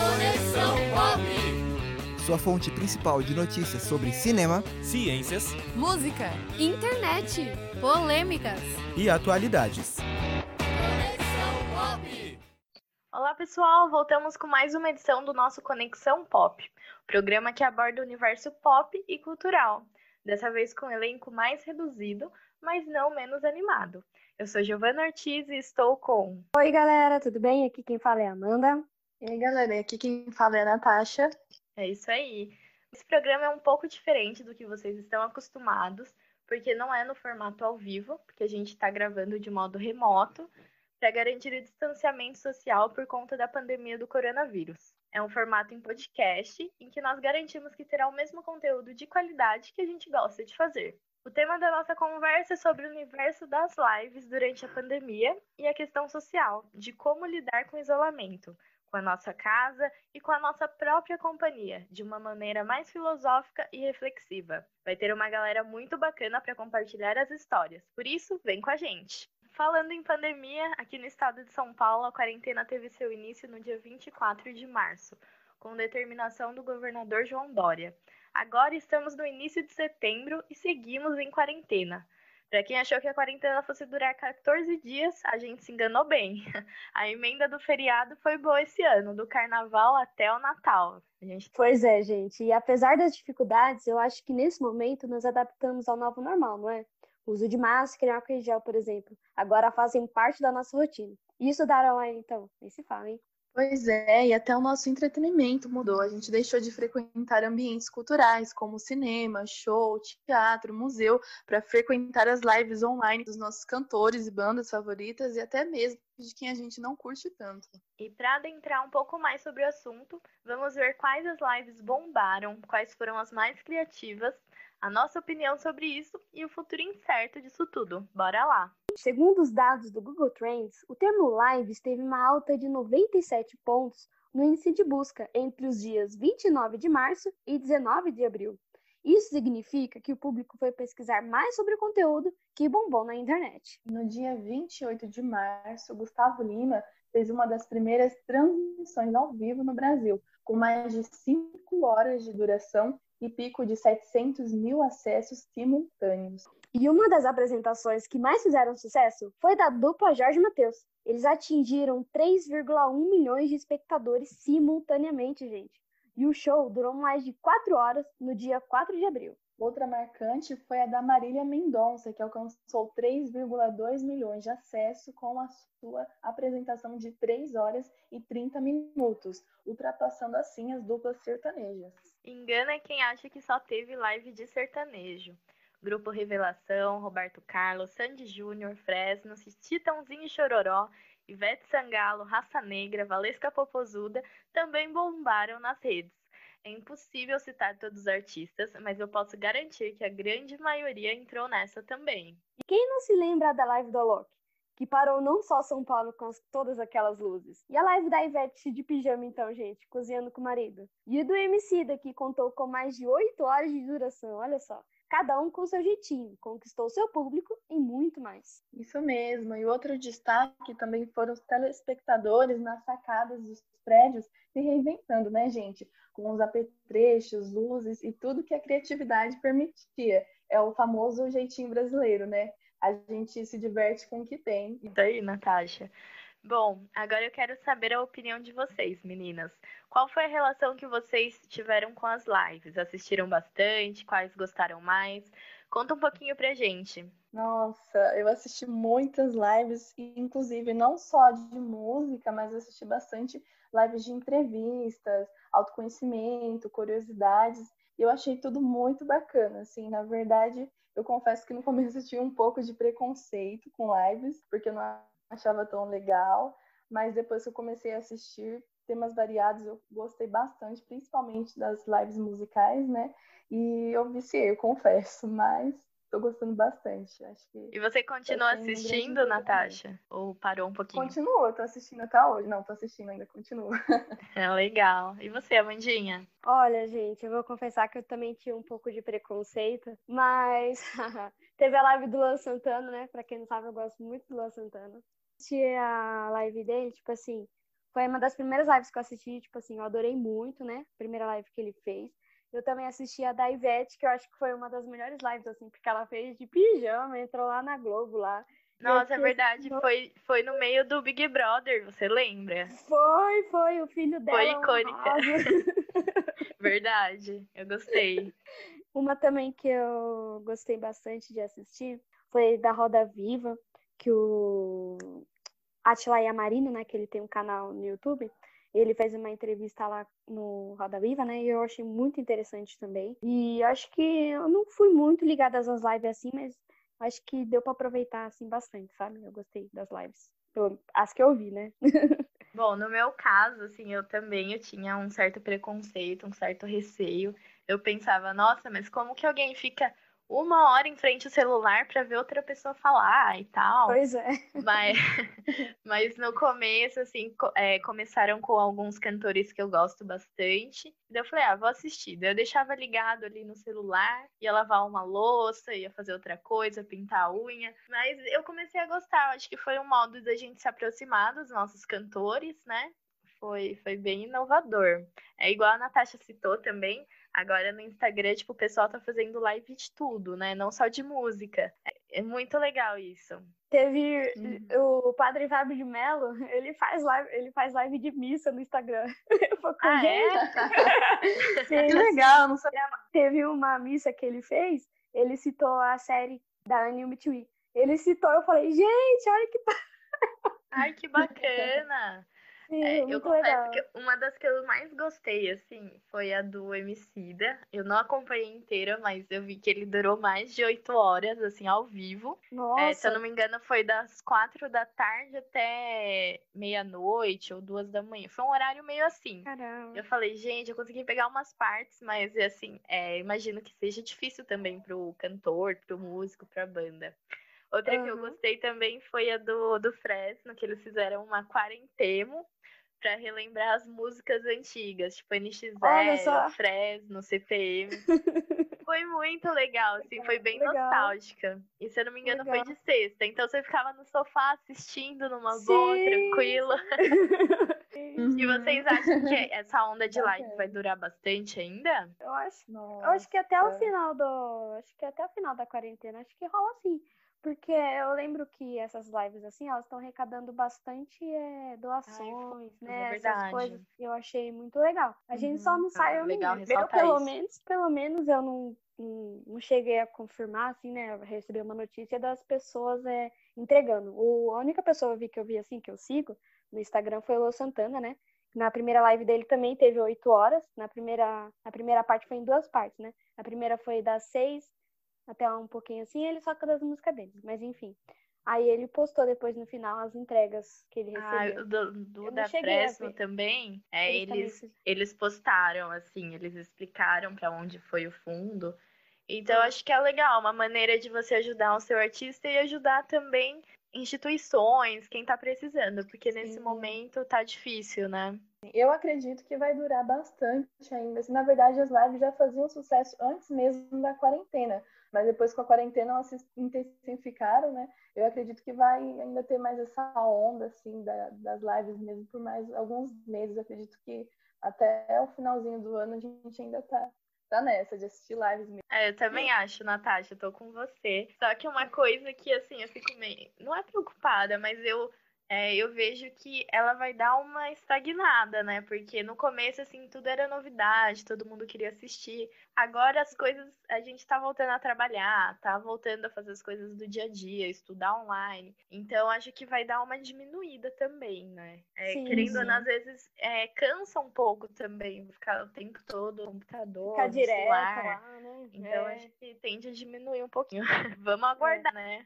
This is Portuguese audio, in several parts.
Conexão Pop. Sua fonte principal de notícias sobre cinema, ciências, música, internet, polêmicas e atualidades. Conexão Pop. Olá pessoal, voltamos com mais uma edição do nosso Conexão Pop, programa que aborda o universo pop e cultural, dessa vez com um elenco mais reduzido, mas não menos animado. Eu sou Giovana Ortiz e estou com. Oi, galera, tudo bem? Aqui quem fala é a Amanda. E aí, galera, aqui quem fala é a Natasha. É isso aí. Esse programa é um pouco diferente do que vocês estão acostumados, porque não é no formato ao vivo, porque a gente está gravando de modo remoto para garantir o distanciamento social por conta da pandemia do coronavírus. É um formato em podcast em que nós garantimos que terá o mesmo conteúdo de qualidade que a gente gosta de fazer. O tema da nossa conversa é sobre o universo das lives durante a pandemia e a questão social, de como lidar com o isolamento, com a nossa casa e com a nossa própria companhia, de uma maneira mais filosófica e reflexiva. Vai ter uma galera muito bacana para compartilhar as histórias, por isso, vem com a gente! Falando em pandemia, aqui no estado de São Paulo, a quarentena teve seu início no dia 24 de março, com determinação do governador João Dória. Agora estamos no início de setembro e seguimos em quarentena. Para quem achou que a quarentena fosse durar 14 dias, a gente se enganou bem. A emenda do feriado foi boa esse ano, do carnaval até o Natal. Gente... Pois é, gente. E apesar das dificuldades, eu acho que nesse momento nos adaptamos ao novo normal, não é? O uso de máscara e álcool em gel, por exemplo, agora fazem parte da nossa rotina. E estudar online, então? Nem se fala, hein? Pois é, e até o nosso entretenimento mudou. A gente deixou de frequentar ambientes culturais, como cinema, show, teatro, museu, para frequentar as lives online dos nossos cantores e bandas favoritas e até mesmo de quem a gente não curte tanto. E para adentrar um pouco mais sobre o assunto, vamos ver quais as lives bombaram, quais foram as mais criativas, a nossa opinião sobre isso e o futuro incerto disso tudo. Bora lá! Segundo os dados do Google Trends, o termo lives teve uma alta de 97 pontos no índice de busca entre os dias 29 de março e 19 de abril. Isso significa que o público foi pesquisar mais sobre o conteúdo que bombou na internet. No dia 28 de março, Gustavo Lima fez uma das primeiras transmissões ao vivo no Brasil, com mais de 5 horas de duração e pico de 700 mil acessos simultâneos. E uma das apresentações que mais fizeram sucesso foi da dupla Jorge Matheus. Eles atingiram 3,1 milhões de espectadores simultaneamente, gente. E o show durou mais de 4 horas no dia 4 de abril. Outra marcante foi a da Marília Mendonça, que alcançou 3,2 milhões de acessos com a sua apresentação de 3 horas e 30 minutos, ultrapassando assim as duplas sertanejas. Engana quem acha que só teve live de sertanejo. Grupo Revelação, Roberto Carlos, Sandy Júnior, Fresno, Titãozinho e Chororó, Ivete Sangalo, Raça Negra, Valesca Popozuda também bombaram nas redes. É impossível citar todos os artistas, mas eu posso garantir que a grande maioria entrou nessa também. E quem não se lembra da live do Alok? Que parou não só São Paulo com as, todas aquelas luzes. E a live da Ivete de pijama, então, gente, cozinhando com o marido. E do MC que contou com mais de 8 horas de duração, olha só cada um com seu jeitinho, conquistou seu público e muito mais. Isso mesmo. E outro destaque também foram os telespectadores nas sacadas dos prédios se reinventando, né, gente? Com os apetrechos, luzes e tudo que a criatividade permitia. É o famoso jeitinho brasileiro, né? A gente se diverte com o que tem. Isso aí, Natasha. Bom, agora eu quero saber a opinião de vocês, meninas. Qual foi a relação que vocês tiveram com as lives? Assistiram bastante? Quais gostaram mais? Conta um pouquinho pra gente. Nossa, eu assisti muitas lives, inclusive não só de música, mas assisti bastante lives de entrevistas, autoconhecimento, curiosidades. Eu achei tudo muito bacana, assim, na verdade, eu confesso que no começo eu tinha um pouco de preconceito com lives, porque eu não achava tão legal, mas depois que eu comecei a assistir temas variados, eu gostei bastante, principalmente das lives musicais, né? E eu viciei, eu confesso, mas tô gostando bastante. Acho que e você continua assistindo, Natasha? Ou parou um pouquinho? Continua, tô assistindo até hoje. Não, tô assistindo ainda, continua. É legal. E você, Amandinha? Olha, gente, eu vou confessar que eu também tinha um pouco de preconceito, mas teve a live do Luan Santana, né? Pra quem não sabe, eu gosto muito do Luan Santana assistir a live dele, tipo assim, Foi uma das primeiras lives que eu assisti, tipo assim, eu adorei muito, né? Primeira live que ele fez. Eu também assisti a da Ivete, que eu acho que foi uma das melhores lives, assim, porque ela fez de pijama, entrou lá na Globo lá. Nossa, é verdade. assim, Foi, foi no meio do Big Brother, você lembra? Foi, foi, o filho dela. Foi icônica. Verdade. Eu gostei. Uma também que eu gostei bastante de assistir foi da Roda Viva, que o Atila Yamarino, né, que ele tem um canal no YouTube, ele fez uma entrevista lá no Roda Viva, né, e eu achei muito interessante também. E acho que eu não fui muito ligada às lives assim, mas acho que deu para aproveitar assim bastante, sabe? Eu gostei das lives. As que eu vi, né? Bom, no meu caso, assim, eu também eu tinha um certo preconceito, um certo receio. Eu pensava, nossa, mas como que alguém fica uma hora em frente ao celular para ver outra pessoa falar e tal? Pois é. Mas, mas no começo, assim, é, começaram com alguns cantores que eu gosto bastante. Daí eu falei, ah, vou assistir. Daí eu deixava ligado ali no celular, ia lavar uma louça, ia fazer outra coisa, pintar a unha. Mas eu comecei a gostar, acho que foi um modo da gente se aproximar dos nossos cantores, né? Foi, foi bem inovador. É igual a Natasha citou também. Agora no Instagram, tipo, o pessoal tá fazendo live de tudo, né? Não só de música. É, é muito legal isso. Teve Uhum. o Padre Fábio de Mello, ele faz live, ele faz live de missa no Instagram. Eu fico, Ah, é? Que legal, não sabia. teve uma missa que ele fez, ele citou a série da Anil Mitui. Ele citou, eu falei, gente, olha que Ai, que bacana! Sim, É, eu confesso legal. que uma das que eu mais gostei, assim, foi a do Emicida. Eu não acompanhei inteira, mas eu vi que ele durou mais de oito horas, assim, ao vivo. É, se eu Nossa, não me engano, foi das quatro da tarde até meia-noite ou duas da manhã. Foi um horário meio assim. caramba. Eu falei, gente, eu consegui pegar umas partes, mas assim, é, imagino que seja difícil também pro cantor, pro músico, pra banda. Outra que eu gostei também foi a do, do Fresno, que eles fizeram uma quarentemo pra relembrar as músicas antigas, tipo Olha só. NX0, Fresno, CPM. Foi muito legal, assim, foi bem Legal. nostálgica. E se eu não me engano, Legal. foi de sexta. Então você ficava no sofá assistindo numa boa, Sim. tranquila. Uhum. E vocês acham que essa onda de live vai durar bastante ainda? Eu acho, Nossa. eu acho que até o final do, acho que até o final da quarentena, acho que rola assim. Porque eu lembro que essas lives assim, elas estão arrecadando bastante é, doações, é né? Essas verdade. coisas. Eu achei muito legal. A gente só não Ah, sai, eu, legal eu pelo isso. menos, pelo menos eu não, não, não cheguei a confirmar, assim, né? Eu recebi uma notícia das pessoas é, entregando. O, a única pessoa eu vi que eu vi assim, que eu sigo no Instagram foi o Lô Santana, né? Na primeira live dele também teve oito horas. Na primeira, na primeira parte foi em duas partes, né? A primeira foi das seis até um pouquinho assim, ele só canta as músicas dele. Mas enfim. Aí ele postou depois no final as entregas que ele Ah, recebeu. o do, do da Fresno também, é, Eles eles, postaram, assim, eles explicaram pra onde foi o fundo. Então, Ah. acho que é legal, uma maneira de você ajudar o seu artista e ajudar também instituições, quem tá precisando, porque nesse Sim. momento tá difícil, né? Eu acredito que vai durar bastante ainda. Assim, na verdade, as lives já faziam sucesso antes mesmo da quarentena. Mas depois com a quarentena elas se intensificaram, né? Eu acredito que vai ainda ter mais essa onda, assim, da- das lives mesmo por mais alguns meses. Eu acredito que até o finalzinho do ano a gente ainda tá, tá nessa de assistir lives mesmo. É, eu também acho, Natasha, tô com você. Só que uma coisa que, assim, eu fico meio. Não é preocupada, mas eu. é, eu vejo que ela vai dar uma estagnada, né? Porque no começo, assim, tudo era novidade, todo mundo queria assistir. Agora as coisas, a gente tá voltando a trabalhar, tá voltando a fazer as coisas do dia a dia, estudar online. Então, acho que vai dar uma diminuída também, né? É, Sim, querendo ou não, sim. às vezes é, cansa um pouco também, ficar o tempo todo no computador, Ficar no direto celular. lá, né? Então É. acho que tende a diminuir um pouquinho. Vamos aguardar, né?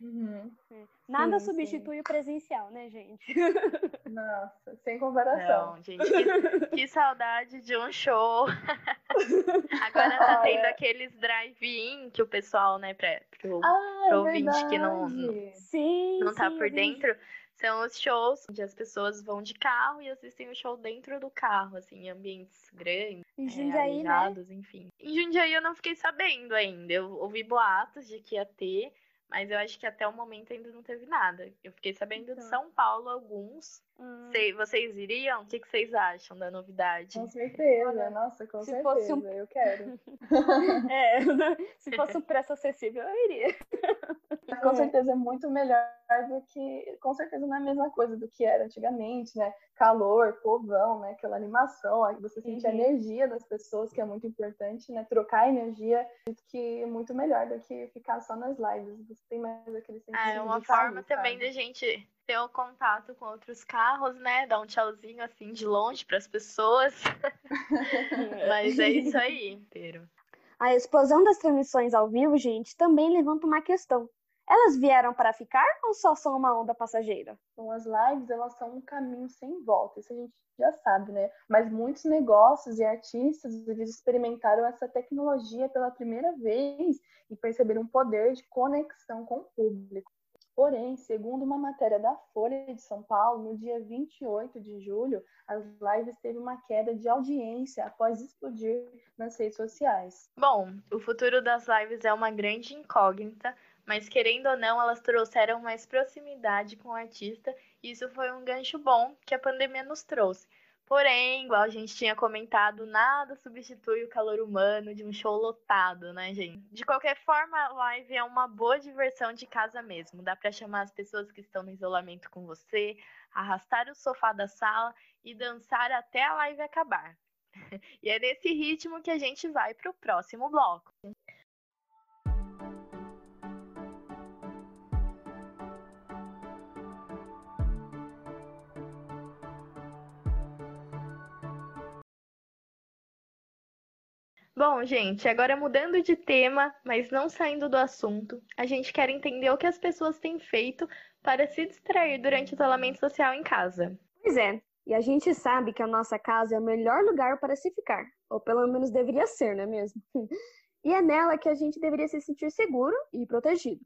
Nada Sim, substitui o presencial, né, gente? Nossa, sem comparação. Não, gente, que, que saudade de um show. Agora tá tendo Olha. aqueles drive-in que o pessoal, né, pra, pro, Ah, pro é ouvinte que não- verdade. Sim, não tá sim, por dentro, são os shows onde as pessoas vão de carro e assistem o show dentro do carro, assim, em ambientes grandes, Em é, Jundiaí, né? arejados, enfim. Em Jundiaí eu não fiquei sabendo ainda. Eu ouvi boatos de que ia ter, mas eu acho que até o momento ainda não teve nada. Eu fiquei sabendo de Então. São Paulo alguns. Hum, vocês iriam? O que, que vocês acham da novidade? Com certeza, nossa, com se certeza, fosse um- eu quero. É, se fosse um preço acessível, eu iria. Mas com É. certeza é muito melhor do que. Com certeza não é a mesma coisa do que era antigamente, né? Calor, povão, né? Aquela animação, aí você sente a Uhum. energia das pessoas, que é muito importante, né? Trocar energia, que é muito melhor do que ficar só nas lives. Você tem mais aquele sentimento. Ah, é uma de estar forma também sabe? de a gente ter o contato com outros carros, né? Dar um tchauzinho assim de longe para as pessoas. Mas é isso aí, inteiro. A explosão das transmissões ao vivo, gente, também levanta uma questão. Elas vieram para ficar ou só são uma onda passageira? Então, as lives, elas são um caminho sem volta, isso a gente já sabe, né? Mas muitos negócios e artistas, eles experimentaram essa tecnologia pela primeira vez e perceberam um poder de conexão com o público. Porém, segundo uma matéria da Folha de São Paulo, no dia 28 de julho, as lives teve uma queda de audiência após explodir nas redes sociais. Bom, o futuro das lives é uma grande incógnita, mas querendo ou não, elas trouxeram mais proximidade com o artista, e isso foi um gancho bom que a pandemia nos trouxe. Porém, igual a gente tinha comentado, nada substitui o calor humano de um show lotado, né, gente? De qualquer forma, a live é uma boa diversão de casa mesmo. Dá pra chamar as pessoas que estão no isolamento com você, arrastar o sofá da sala e dançar até a live acabar. E é nesse ritmo que a gente vai pro próximo bloco. Bom, gente, agora mudando de tema, mas não saindo do assunto, a gente quer entender o que as pessoas têm feito para se distrair durante o isolamento social em casa. Pois é, e a gente sabe que a nossa casa é o melhor lugar para se ficar, ou pelo menos deveria ser, não é mesmo? E é nela que a gente deveria se sentir seguro e protegido.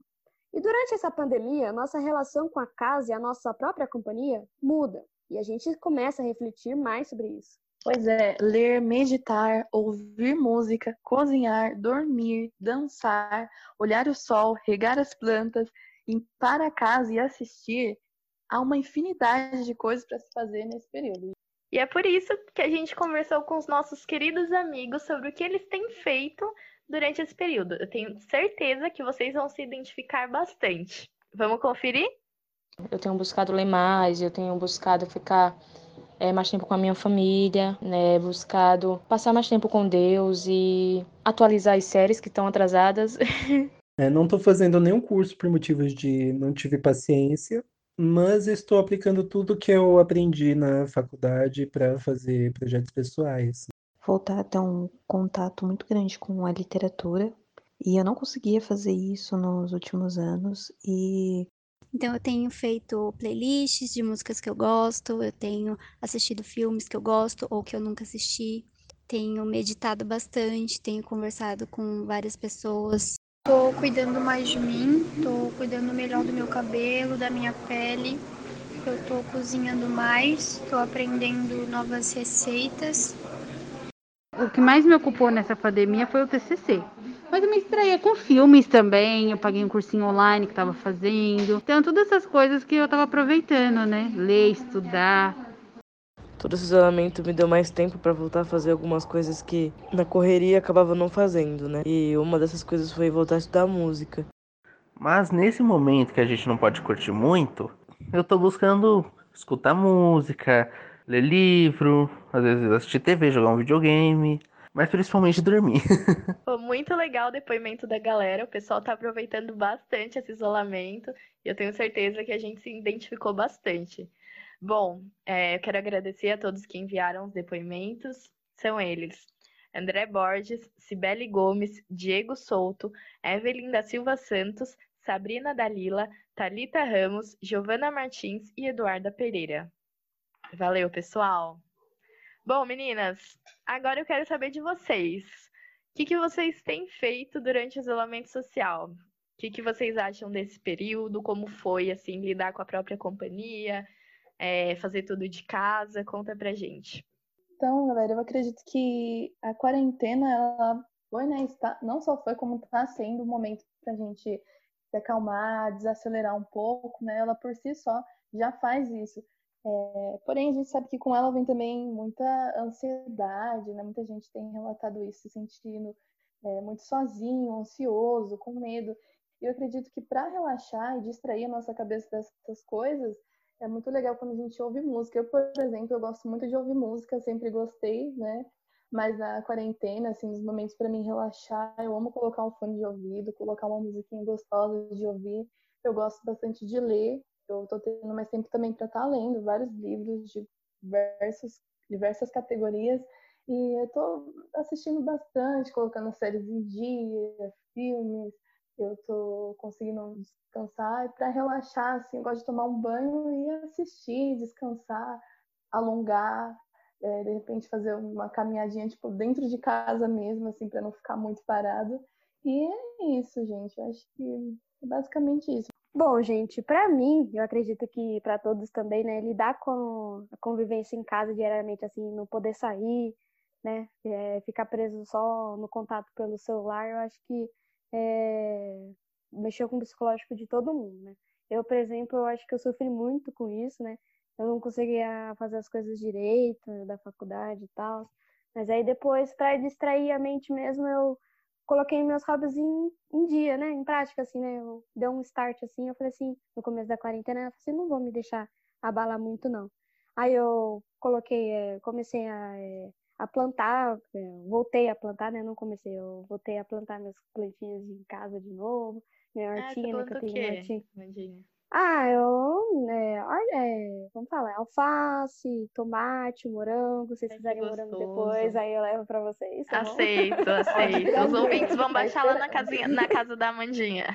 E durante essa pandemia, nossa relação com a casa e a nossa própria companhia muda, e a gente começa a refletir mais sobre isso. Pois é, ler, meditar, ouvir música, cozinhar, dormir, dançar, olhar o sol, regar as plantas, limpar a casa e assistir, há uma infinidade de coisas para se fazer nesse período. E é por isso que a gente conversou com os nossos queridos amigos sobre o que eles têm feito durante esse período. Eu tenho certeza que vocês vão se identificar bastante. Vamos conferir? Eu tenho buscado ler mais, eu tenho buscado ficar é, mais tempo com a minha família, né? Buscado passar mais tempo com Deus e atualizar as séries que estão atrasadas. É, não estou fazendo nenhum curso por motivos de não tive paciência, mas estou aplicando tudo que eu aprendi na faculdade para fazer projetos pessoais. Voltar a ter um contato muito grande com a literatura, e eu não conseguia fazer isso nos últimos anos, e Então eu tenho feito playlists de músicas que eu gosto, eu tenho assistido filmes que eu gosto ou que eu nunca assisti, tenho meditado bastante, tenho conversado com várias pessoas. Tô cuidando mais de mim, tô cuidando melhor do meu cabelo, da minha pele. Eu tô cozinhando mais, tô aprendendo novas receitas. O que mais me ocupou nessa pandemia foi o TCC. Mas eu me distraía com filmes também, eu paguei um cursinho online que estava fazendo. Então, todas essas coisas que eu estava aproveitando, né? Ler, estudar. Todo esse isolamento me deu mais tempo para voltar a fazer algumas coisas que na correria acabava não fazendo, né? E uma dessas coisas foi voltar a estudar música. Mas nesse momento que a gente não pode curtir muito, eu tô buscando escutar música, ler livro, às vezes assistir TV, jogar um videogame, mas principalmente dormir. Foi muito legal o depoimento da galera. O pessoal tá aproveitando bastante esse isolamento e eu tenho certeza que a gente se identificou bastante. Bom, é, eu quero agradecer a todos que enviaram os depoimentos. São eles: André Borges, Cibele Gomes, Diego Souto, Evelyn da Silva Santos, Sabrina Dalila, Talita Ramos, Giovana Martins e Eduarda Pereira. Valeu, pessoal! Bom, meninas, agora eu quero saber de vocês. O que, que vocês têm feito durante o isolamento social? O que, que vocês acham desse período? Como foi, assim, lidar com a própria companhia? É, fazer tudo de casa? Conta pra gente. Então, galera, eu acredito que a quarentena, ela foi, né, está, não só foi como está sendo um momento pra gente se acalmar, desacelerar um pouco, né? Ela por si só já faz isso. É, porém, a gente sabe que com ela vem também muita ansiedade, né? Muita gente tem relatado isso, se sentindo é, muito sozinho, ansioso, com medo. E eu acredito que para relaxar e distrair a nossa cabeça dessas coisas, é muito legal quando a gente ouve música. Eu, por exemplo, eu gosto muito de ouvir música, sempre gostei, né? Mas na quarentena, assim, nos momentos para mim relaxar, eu amo colocar um fone de ouvido, colocar uma musiquinha gostosa de ouvir. Eu gosto bastante de ler. Eu tô tendo mais tempo também para estar tá lendo vários livros de diversos, diversas categorias. E eu tô assistindo bastante, colocando séries em dia, filmes. Eu tô conseguindo descansar para relaxar, assim, eu gosto de tomar um banho e assistir, descansar, alongar, é, de repente fazer uma caminhadinha tipo dentro de casa mesmo, assim, para não ficar muito parado. E é isso, gente. Eu acho que é basicamente isso. Bom, gente, para mim, eu acredito que para todos também, né, lidar com a convivência em casa diariamente, assim, não poder sair, né, é, ficar preso só no contato pelo celular, eu acho que é, mexeu com o psicológico de todo mundo, né. Eu, por exemplo, eu acho que eu sofri muito com isso, né, eu não conseguia fazer as coisas direito da faculdade e tal, mas aí depois, para distrair a mente mesmo, eu coloquei meus hobbies em, em, dia, né? Em prática, assim, né? Eu dei um start, assim, eu falei assim, no começo da quarentena, eu falei assim, não vou me deixar abalar muito, não. Aí eu coloquei, é, comecei a, é, a plantar, é, voltei a plantar, né? Não comecei, eu voltei a plantar minhas plantinhas em casa de novo, minha Ah, hortinha, né? Que eu tenho hortinha. Mandinha? Ah, eu, é, or- é, vamos falar, alface, tomate, morango, se vocês quiserem morango depois, aí eu levo pra vocês, tá bom? Aceito, Pode aceito. Os ouvintes vão baixar lá na, casinha, na casa da Amandinha.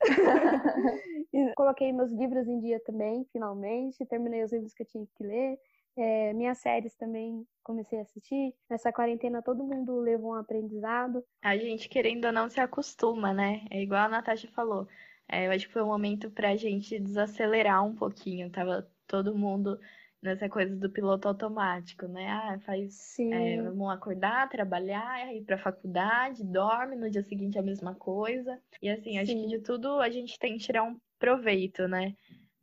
E Coloquei meus livros em dia também, finalmente. Terminei os livros que eu tinha que ler. É, minhas séries também comecei a assistir. Nessa quarentena todo mundo levou um aprendizado. A gente, querendo ou não, se acostuma, né? É igual a Natasha falou. É, eu acho que foi um momento pra gente desacelerar um pouquinho. Tava todo mundo nessa coisa do piloto automático, né? Ah, faz, é, vamos acordar, trabalhar, ir pra faculdade, dorme, no dia seguinte a mesma coisa. E assim, acho que Sim. de tudo a gente tem que tirar um proveito, né?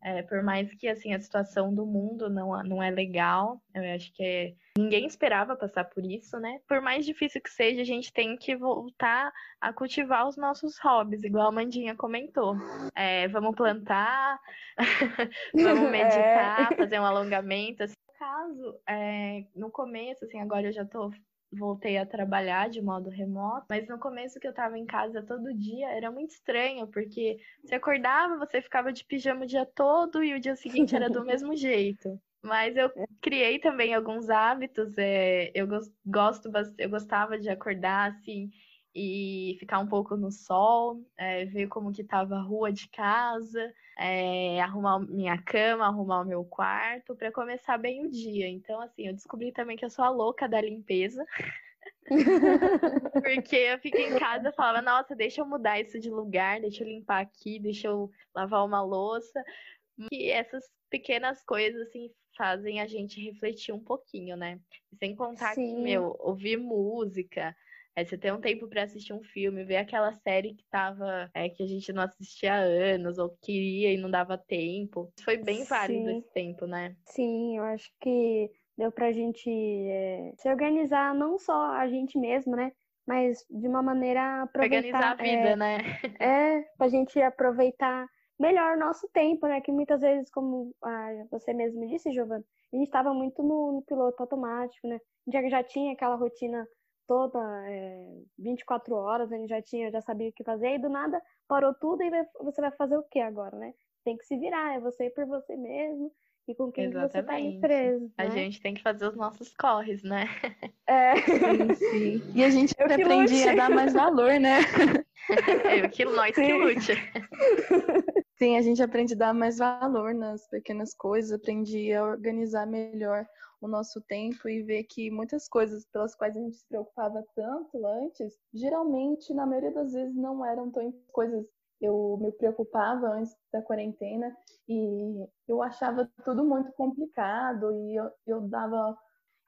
É, por mais que assim a situação do mundo não, não é legal, eu acho que é- ninguém esperava passar por isso, né? Por mais difícil que seja, a gente tem que voltar a cultivar os nossos hobbies, igual a Mandinha comentou. É, vamos plantar, vamos meditar, fazer um alongamento. Assim, no caso, é, no começo, assim, agora eu já tô voltei a trabalhar de modo remoto, mas no começo que eu tava em casa todo dia era muito estranho, porque você acordava, você ficava de pijama o dia todo e o dia seguinte era do mesmo jeito. Mas eu criei também alguns hábitos, é, eu gos- gosto, eu gostava de acordar assim e ficar um pouco no sol, é, ver como que tava a rua de casa, é, arrumar minha cama, arrumar o meu quarto para começar bem o dia. Então, assim, eu descobri também que eu sou a louca da limpeza. Porque eu fiquei em casa e falava, nossa, deixa eu mudar isso de lugar, deixa eu limpar aqui, deixa eu lavar uma louça. E essas pequenas coisas, assim, fazem a gente refletir um pouquinho, né? Sem contar que, Sim. meu, ouvir música, é, você ter um tempo pra assistir um filme, ver aquela série que tava, é, que a gente não assistia há anos, ou queria e não dava tempo. Foi bem válido Sim. esse tempo, né? Sim, eu acho que deu pra gente é, se organizar, não só a gente mesmo, né? Mas de uma maneira aproveitar. Organizar a vida, é, né? É, pra gente aproveitar melhor o nosso tempo, né? Que muitas vezes, como ah, você mesmo disse, Giovana, a gente estava muito no, no piloto automático, né? A gente já, já tinha aquela rotina toda, é, 24 horas, a gente já tinha, já sabia o que fazer, e do nada parou tudo e vai- você vai fazer o que agora, né? Tem que se virar, é você por você mesmo e com quem que você tá ali Exatamente. preso, A né? gente tem que fazer os nossos corres, né? É. Sim, sim. E a gente Eu que aprende a dar mais valor, né? Eu que nós que Sim. lute. Sim, a gente aprende a dar mais valor nas pequenas coisas, aprende a organizar melhor o nosso tempo e ver que muitas coisas pelas quais a gente se preocupava tanto antes, geralmente, na maioria das vezes, não eram tão coisas. Eu me preocupava antes da quarentena e eu achava tudo muito complicado e eu, eu dava.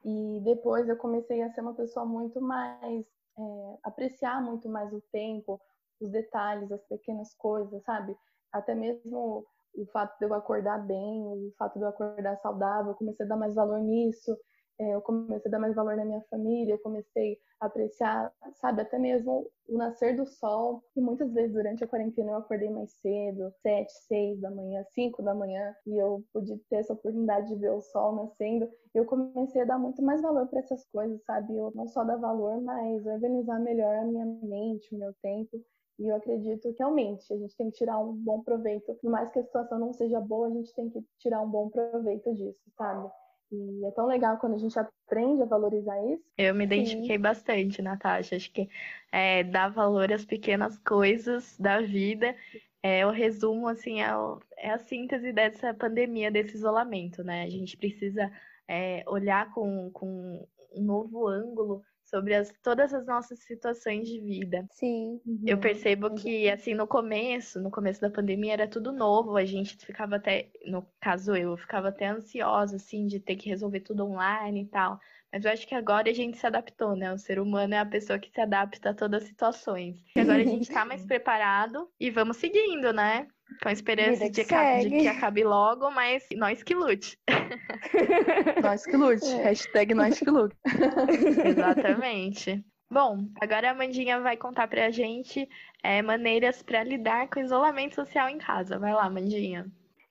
E depois eu comecei a ser uma pessoa muito mais. é, apreciar muito mais o tempo, os detalhes, as pequenas coisas, sabe? Até mesmo o fato de eu acordar bem, o fato de eu acordar saudável, eu comecei a dar mais valor nisso, é, eu comecei a dar mais valor na minha família, eu comecei a apreciar, sabe, até mesmo o nascer do sol. E muitas vezes durante a quarentena eu acordei mais cedo, sete, seis da manhã, cinco da manhã, e eu pude ter essa oportunidade de ver o sol nascendo. Eu comecei a dar muito mais valor para essas coisas, sabe? Eu não só dar valor, mas organizar melhor a minha mente, o meu tempo. E eu acredito que realmente a gente tem que tirar um bom proveito. Por mais que a situação não seja boa, a gente tem que tirar um bom proveito disso, sabe? E é tão legal quando a gente aprende a valorizar isso. Eu me identifiquei Sim. bastante, Natasha. Acho que é, dar valor às pequenas coisas da vida é o resumo, assim, é, o, é a síntese dessa pandemia, desse isolamento, né? A gente precisa é, olhar com, com um novo ângulo sobre as, todas as nossas situações de vida. Sim. Uhum. Eu percebo que, assim, no começo, no começo da pandemia, era tudo novo, a gente ficava até, no caso eu, eu ficava até ansiosa, assim, de ter que resolver tudo online e tal. Mas eu acho que agora a gente se adaptou, né? O ser humano é a pessoa que se adapta a todas as situações. E agora a gente tá mais preparado e vamos seguindo, né? Com a esperança de que, de que, acabe logo, mas nós que lute. nós que lute. É. Hashtag nós que lute. Exatamente. Bom, agora a Amandinha vai contar pra gente é, maneiras para lidar com o isolamento social em casa. Vai lá, Amandinha.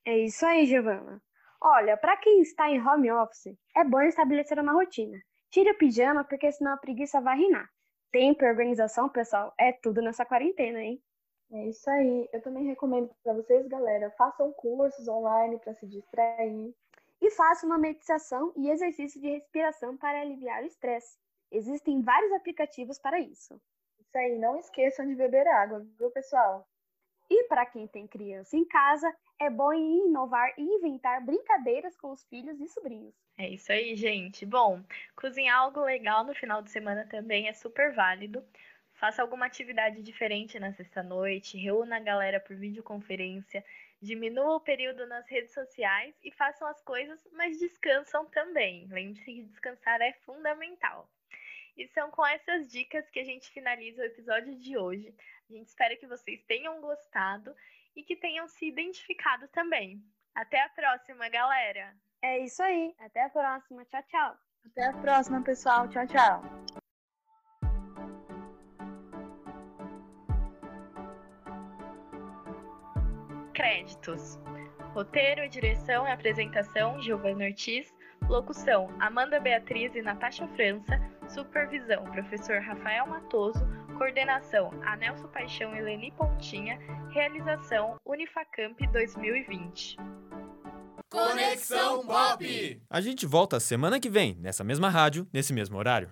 É isso aí, Giovana. Olha, para quem está em home office, é bom estabelecer uma rotina. Tire o pijama, porque senão a preguiça vai reinar. Tempo e organização, pessoal, é tudo nessa quarentena, hein? É isso aí. Eu também recomendo para vocês, galera, façam cursos online para se distrair. E façam uma meditação e exercício de respiração para aliviar o estresse. Existem vários aplicativos para isso. Isso aí, não esqueçam de beber água, viu, pessoal? E para quem tem criança em casa, é bom inovar e inventar brincadeiras com os filhos e sobrinhos. É isso aí, gente. Bom, cozinhar algo legal no final de semana também é super válido. Faça alguma atividade diferente na sexta-noite, reúna a galera por videoconferência, diminua o período nas redes sociais e façam as coisas, mas descansam também. Lembre-se que descansar é fundamental. E são com essas dicas que a gente finaliza o episódio de hoje. A gente espera que vocês tenham gostado e que tenham se identificado também. Até a próxima, galera! É isso aí. Até a próxima. Tchau, tchau. Até a próxima, pessoal. Tchau, tchau. Créditos: Roteiro, direção e apresentação: Giovanna Ortiz. Locução: Amanda Beatriz e Natasha França. Supervisão: Professor Rafael Matoso. Coordenação: Anelso Paixão e Leni Pontinha. Realização: Unifacamp 2020. Conexão Pop! A gente volta semana que vem, nessa mesma rádio, nesse mesmo horário.